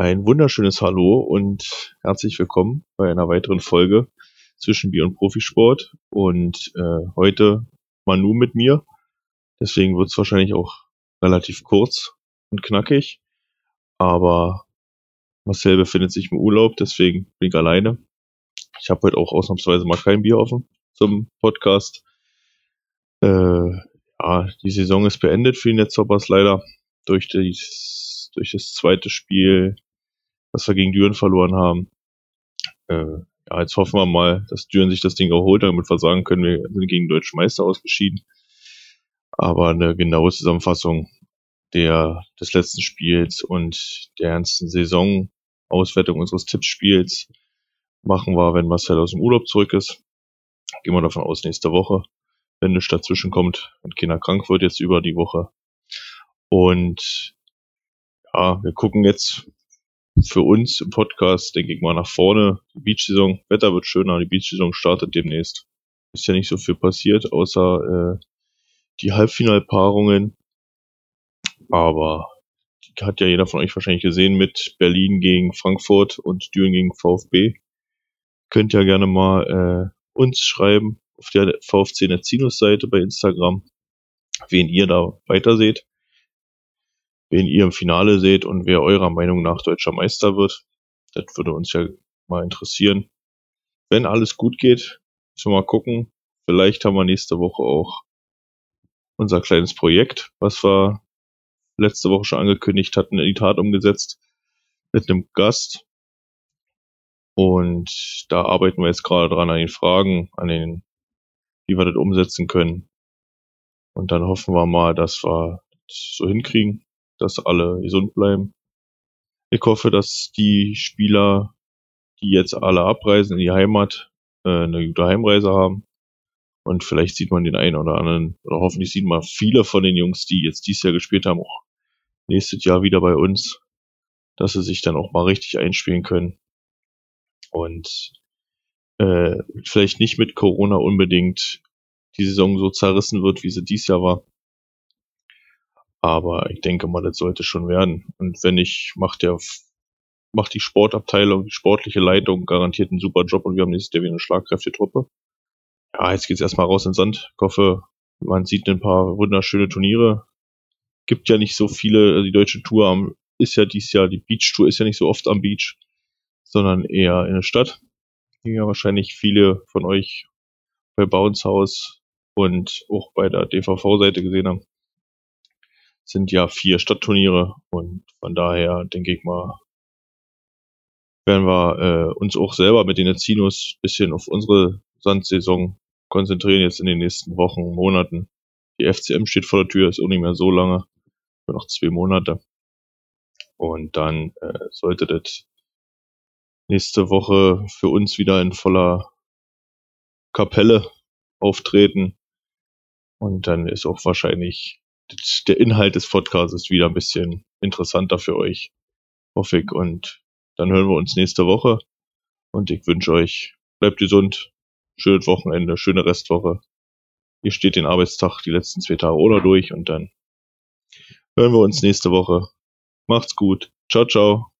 Ein wunderschönes Hallo und herzlich willkommen bei einer weiteren Folge zwischen Bier und Profisport. Und äh, heute Manu mit mir. Deswegen wird es wahrscheinlich auch relativ kurz und knackig. Aber Marcel befindet sich im Urlaub, deswegen bin ich alleine. Ich habe heute auch ausnahmsweise mal kein Bier offen zum Podcast. Äh, ja, die Saison ist beendet für die Netzhoppers leider durch, dies, durch das zweite Spiel was wir gegen Düren verloren haben. Äh, ja, jetzt hoffen wir mal, dass Düren sich das Ding erholt, damit wir sagen können, wir sind gegen Deutsche Meister ausgeschieden. Aber eine genaue Zusammenfassung der, des letzten Spiels und der ernsten Saison, Auswertung unseres Tippspiels machen wir, wenn Marcel aus dem Urlaub zurück ist. Gehen wir davon aus, nächste Woche, wenn nichts dazwischen kommt und keiner krank wird jetzt über die Woche. Und ja, wir gucken jetzt, für uns im Podcast, denke ich mal, nach vorne. Die Beach-Saison, Wetter wird schöner, die Beach-Saison startet demnächst. Ist ja nicht so viel passiert, außer äh, die Halbfinalpaarungen. Aber hat ja jeder von euch wahrscheinlich gesehen mit Berlin gegen Frankfurt und Düren gegen VfB. Könnt ja gerne mal äh, uns schreiben auf der VfC Netzinus Seite bei Instagram, wen ihr da weiter seht wen ihr im Finale seht und wer eurer Meinung nach deutscher Meister wird. Das würde uns ja mal interessieren. Wenn alles gut geht, schon mal gucken. Vielleicht haben wir nächste Woche auch unser kleines Projekt, was wir letzte Woche schon angekündigt hatten, in die Tat umgesetzt mit einem Gast. Und da arbeiten wir jetzt gerade dran an den Fragen, an den, wie wir das umsetzen können. Und dann hoffen wir mal, dass wir das so hinkriegen dass alle gesund bleiben. Ich hoffe, dass die Spieler, die jetzt alle abreisen in die Heimat, äh, eine gute Heimreise haben. Und vielleicht sieht man den einen oder anderen, oder hoffentlich sieht man viele von den Jungs, die jetzt dieses Jahr gespielt haben, auch nächstes Jahr wieder bei uns, dass sie sich dann auch mal richtig einspielen können. Und äh, vielleicht nicht mit Corona unbedingt die Saison so zerrissen wird, wie sie dieses Jahr war. Aber ich denke mal, das sollte schon werden. Und wenn nicht, macht der macht die Sportabteilung, die sportliche Leitung garantiert einen super Job und wir haben nächstes Jahr wieder eine schlagkräftige Truppe. Ja, jetzt geht's erstmal raus in den Sand. Ich hoffe, man sieht ein paar wunderschöne Turniere. Gibt ja nicht so viele, also die deutsche Tour am, ist ja dieses Jahr, die Beach Tour ist ja nicht so oft am Beach, sondern eher in der Stadt. Ja wahrscheinlich viele von euch bei Bounce House und auch bei der DVV-Seite gesehen haben sind ja vier Stadtturniere und von daher denke ich mal, werden wir äh, uns auch selber mit den Erzinos bisschen auf unsere Sandsaison konzentrieren jetzt in den nächsten Wochen, Monaten. Die FCM steht vor der Tür, ist auch nicht mehr so lange, nur noch zwei Monate. Und dann äh, sollte das nächste Woche für uns wieder in voller Kapelle auftreten. Und dann ist auch wahrscheinlich der Inhalt des Podcasts ist wieder ein bisschen interessanter für euch, hoffe ich. Und dann hören wir uns nächste Woche. Und ich wünsche euch, bleibt gesund, schönes Wochenende, schöne Restwoche. Ihr steht den Arbeitstag die letzten zwei Tage oder durch und dann hören wir uns nächste Woche. Macht's gut. Ciao, ciao.